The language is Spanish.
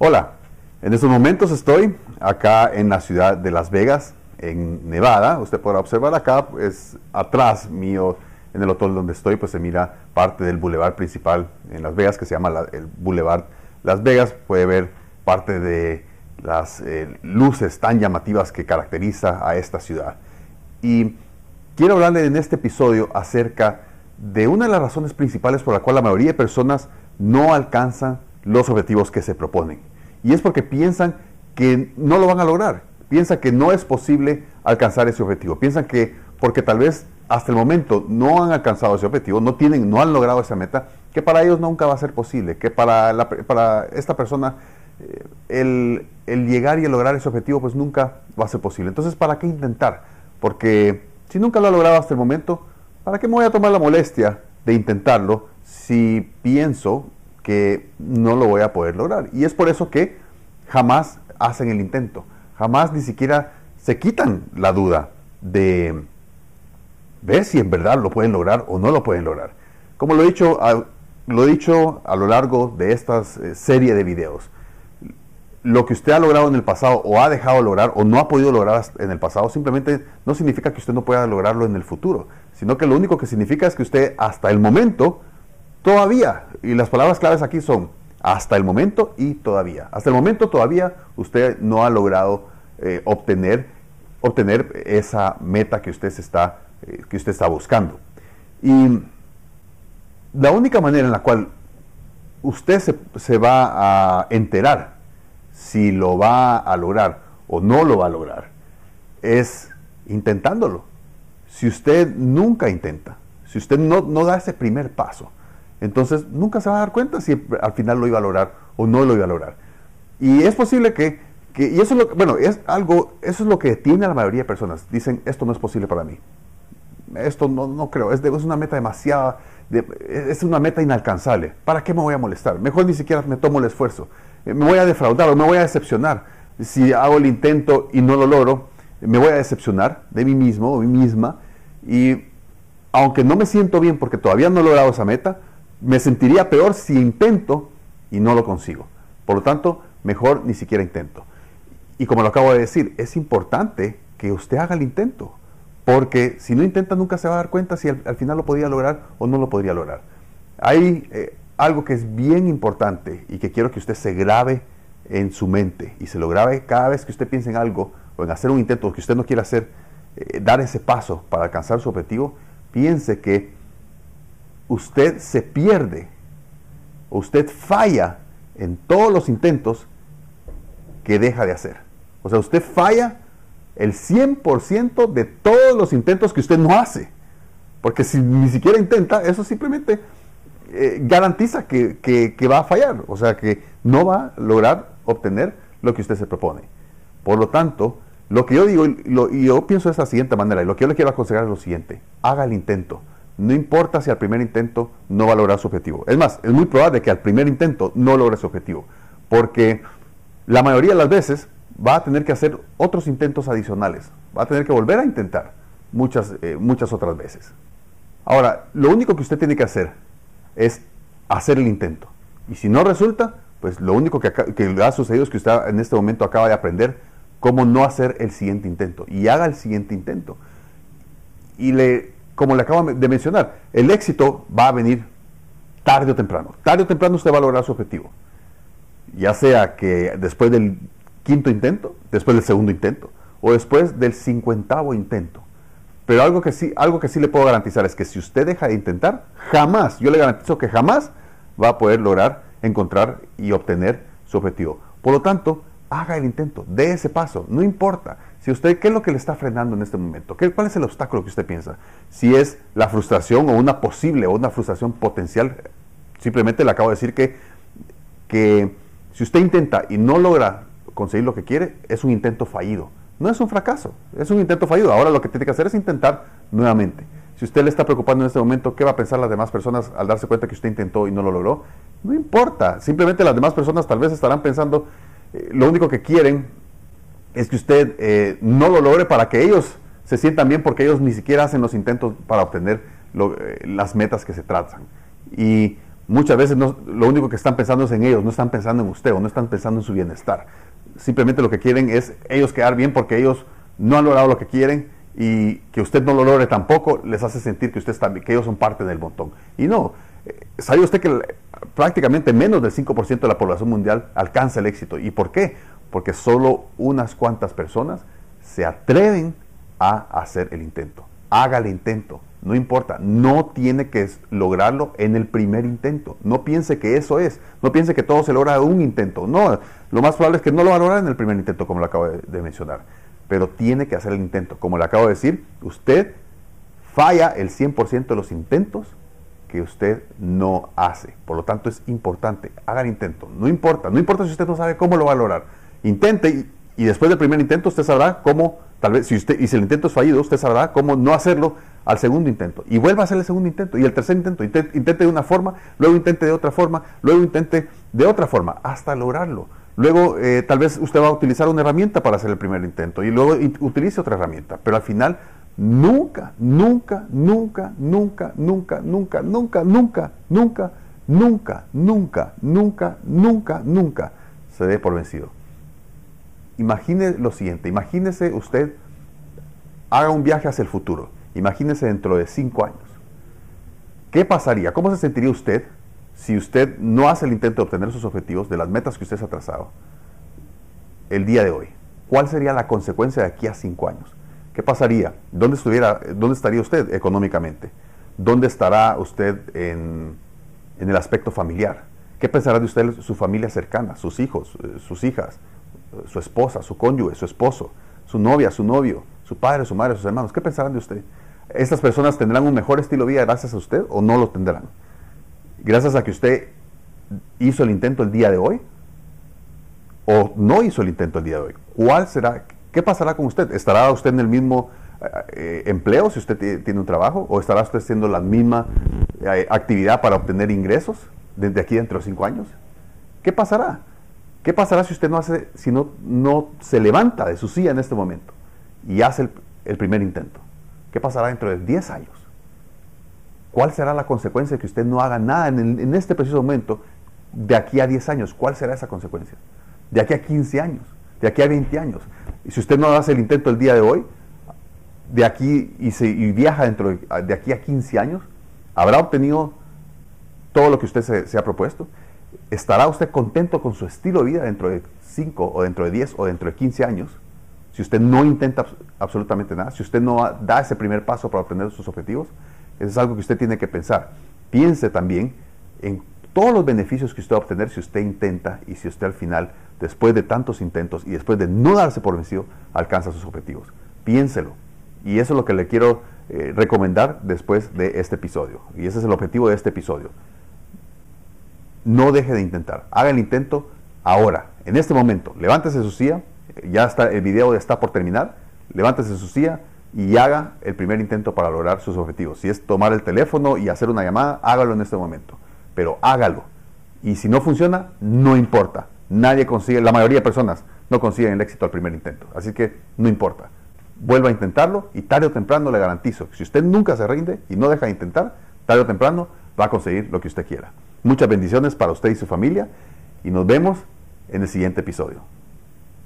Hola, en estos momentos estoy acá en la ciudad de Las Vegas, en Nevada. Usted podrá observar acá, pues atrás mío, en el hotel donde estoy, pues se mira parte del bulevar principal en Las Vegas, que se llama el Boulevard Las Vegas. Puede ver parte de las eh, luces tan llamativas que caracteriza a esta ciudad. Y quiero hablarle en este episodio acerca de una de las razones principales por la cual la mayoría de personas no alcanzan los objetivos que se proponen. Y es porque piensan que no lo van a lograr. Piensan que no es posible alcanzar ese objetivo. Piensan que porque tal vez hasta el momento no han alcanzado ese objetivo, no, tienen, no han logrado esa meta, que para ellos nunca va a ser posible, que para, para esta persona eh, el, el, llegar y el lograr ese objetivo pues nunca va a ser posible. Entonces, ¿para qué intentar? Porque si nunca lo ha logrado hasta el momento, ¿para qué me voy a tomar la molestia de intentarlo si pienso que no lo voy a poder lograr. Y es por eso que jamás hacen el intento, jamás ni siquiera se quitan la duda de ver si en verdad lo pueden lograr o no lo pueden lograr. Como lo he dicho a, lo he dicho a lo largo de esta eh, serie de videos, lo que usted ha logrado en el pasado o ha dejado lograr o no ha podido lograr en el pasado simplemente no significa que usted no pueda lograrlo en el futuro, sino que lo único que significa es que usted hasta el momento Todavía, y las palabras claves aquí son hasta el momento y todavía. Hasta el momento todavía usted no ha logrado eh, obtener, obtener esa meta que usted, está, eh, que usted está buscando. Y la única manera en la cual usted se, se va a enterar si lo va a lograr o no lo va a lograr es intentándolo. Si usted nunca intenta, si usted no, no da ese primer paso, entonces nunca se va a dar cuenta si al final lo iba a lograr o no lo iba a lograr. Y es posible que, y eso es lo, bueno, es algo, eso es lo que detiene a la mayoría de personas. Dicen, esto no es posible para mí. Esto no, no creo, es, es una meta demasiada, es una meta inalcanzable. ¿Para qué me voy a molestar? Mejor ni siquiera me tomo el esfuerzo. Eh, me voy a defraudar o me voy a decepcionar. Si hago el intento y no lo logro, me voy a decepcionar de mí mismo o mí misma. Y aunque no me siento bien porque todavía no he logrado esa meta, me sentiría peor si intento y no lo consigo. Por lo tanto, mejor ni siquiera intento. Y como lo acabo de decir, es importante que usted haga el intento, porque si no intenta nunca se va a dar cuenta si al, final lo podría lograr o no lo podría lograr. Hay eh, algo que es bien importante y que quiero que usted se grabe en su mente y se lo grabe cada vez que usted piense en algo o en hacer un intento que usted no quiere hacer, eh, dar ese paso para alcanzar su objetivo, piense que usted se pierde, usted falla en todos los intentos que deja de hacer. O sea, usted falla el 100% de todos los intentos que usted no hace. Porque si ni siquiera intenta, eso simplemente eh, garantiza que, va a fallar. O sea, que no va a lograr obtener lo que usted se propone. Por lo tanto, lo que yo digo, y yo pienso de esta siguiente manera, y lo que yo le quiero aconsejar es lo siguiente, haga el intento no importa si al primer intento no va a lograr su objetivo. Es más, es muy probable que al primer intento no logre su objetivo, porque la mayoría de las veces va a tener que hacer otros intentos adicionales, va a tener que volver a intentar muchas, eh, muchas otras veces. Ahora, lo único que usted tiene que hacer es hacer el intento. Y si no resulta, pues lo único que, que ha sucedido es que usted en este momento acaba de aprender cómo no hacer el siguiente intento. Y haga el siguiente intento. Y le como le acabo de mencionar, el éxito va a venir tarde o temprano. Tarde o temprano usted va a lograr su objetivo. Ya sea que después del quinto intento, después del segundo intento, o después del cincuentavo intento. Pero algo que sí, algo que sí le puedo garantizar es que si usted deja de intentar, jamás, yo le garantizo que jamás va a poder lograr encontrar y obtener su objetivo. Por lo tanto, haga el intento, dé ese paso, no importa. Si usted, ¿qué es lo que le está frenando en este momento? ¿Qué, ¿Cuál es el obstáculo que usted piensa? Si es la frustración o una posible o una frustración potencial, simplemente le acabo de decir que, que si usted intenta y no logra conseguir lo que quiere, es un intento fallido. No es un fracaso, es un intento fallido. Ahora lo que tiene que hacer es intentar nuevamente. Si usted le está preocupando en este momento, ¿qué va a pensar las demás personas al darse cuenta que usted intentó y no lo logró? No importa, simplemente las demás personas tal vez estarán pensando, eh, lo único que quieren es que usted eh, no lo logre para que ellos se sientan bien porque ellos ni siquiera hacen los intentos para obtener eh, las metas que se tratan. Y muchas veces lo único que están pensando es en ellos, no están pensando en usted o no están pensando en su bienestar. Simplemente lo que quieren es ellos quedar bien porque ellos no han logrado lo que quieren y que usted no lo logre tampoco les hace sentir que usted está que ellos son parte del montón. Y no, ¿sabe usted que prácticamente menos del 5% de la población mundial alcanza el éxito? ¿Y por qué? Porque solo unas cuantas personas se atreven a hacer el intento. Haga el intento, no importa, no tiene que lograrlo en el primer intento. No piense que eso es, no piense que todo se logra en un intento. No, lo más probable es que no lo va lograr en el primer intento, como lo acabo de, mencionar. Pero tiene que hacer el intento. Como le acabo de decir, usted falla el 100% de los intentos que usted no hace. Por lo tanto, es importante, haga el intento. No importa, no importa si usted no sabe cómo lo va a lograr. Intente y, después del primer intento usted sabrá cómo, tal vez, si usted, y si el intento es fallido, usted sabrá cómo no hacerlo al segundo intento. Y vuelva a hacer el segundo intento y el tercer intento. Intente, de una forma, luego intente de otra forma, luego intente de otra forma, hasta lograrlo. Luego eh, tal vez usted va a utilizar una herramienta para hacer el primer intento y luego utilice otra herramienta. Pero al final nunca, nunca, nunca, nunca, nunca, nunca, nunca, nunca, nunca, nunca, nunca, nunca, nunca, nunca se dé por vencido. Imagine lo siguiente, imagínese usted haga un viaje hacia el futuro Imagínese dentro de cinco años. ¿Qué pasaría? ¿Cómo se sentiría usted si usted no hace el intento de obtener sus objetivos, de las metas que usted se ha trazado, el día de hoy? ¿Cuál sería la consecuencia de aquí a cinco años? ¿Qué pasaría? ¿Dónde, estuviera, dónde estaría usted económicamente? ¿Dónde estará usted en, en el aspecto familiar? ¿Qué pensará de usted su familia cercana, sus hijos, eh, sus hijas, su esposa, su cónyuge, su esposo, su novia, su novio, su padre, su madre, sus hermanos? ¿Qué pensarán de usted? ¿Estas personas tendrán un mejor estilo de vida gracias a usted o no lo tendrán? Gracias a que usted hizo el intento el día de hoy o no hizo el intento el día de hoy. ¿Cuál será? ¿Qué pasará con usted? ¿Estará usted en el mismo eh, empleo si usted tiene un trabajo o estará usted haciendo la misma eh, actividad para obtener ingresos desde aquí dentro de cinco años? ¿Qué pasará? ¿Qué pasará si usted no hace, si no, no se levanta de su silla en este momento y hace el primer intento? ¿Qué pasará dentro de 10 años? ¿Cuál será la consecuencia de que usted no haga nada en, este preciso momento de aquí a 10 años? ¿Cuál será esa consecuencia? De aquí a 15 años, de aquí a 20 años. Y si usted no hace el intento el día de hoy, de aquí y, viaja dentro de, aquí a 15 años, ¿habrá obtenido todo lo que usted se, se ha propuesto? ¿Estará usted contento con su estilo de vida dentro de 5 o dentro de 10 o dentro de 15 años? si usted no intenta absolutamente nada, si usted no da ese primer paso para obtener sus objetivos, eso es algo que usted tiene que pensar. Piense también en todos los beneficios que usted va a obtener si usted intenta y si usted al final, después de tantos intentos y después de no darse por vencido, alcanza sus objetivos. Piénselo. Y eso es lo que le quiero eh, recomendar después de este episodio. Y ese es el objetivo de este episodio. No deje de intentar. Haga el intento ahora, en este momento. Levántese su silla ya está, el video ya está por terminar, levántese su silla y haga el primer intento para lograr sus objetivos. Si es tomar el teléfono y hacer una llamada, hágalo en este momento. Pero hágalo. Y si no funciona, no importa. Nadie consigue, la mayoría de personas no consiguen el éxito al primer intento. Así que no importa. Vuelva a intentarlo y tarde o temprano le garantizo que si usted nunca se rinde y no deja de intentar, tarde o temprano va a conseguir lo que usted quiera. Muchas bendiciones para usted y su familia y nos vemos en el siguiente episodio.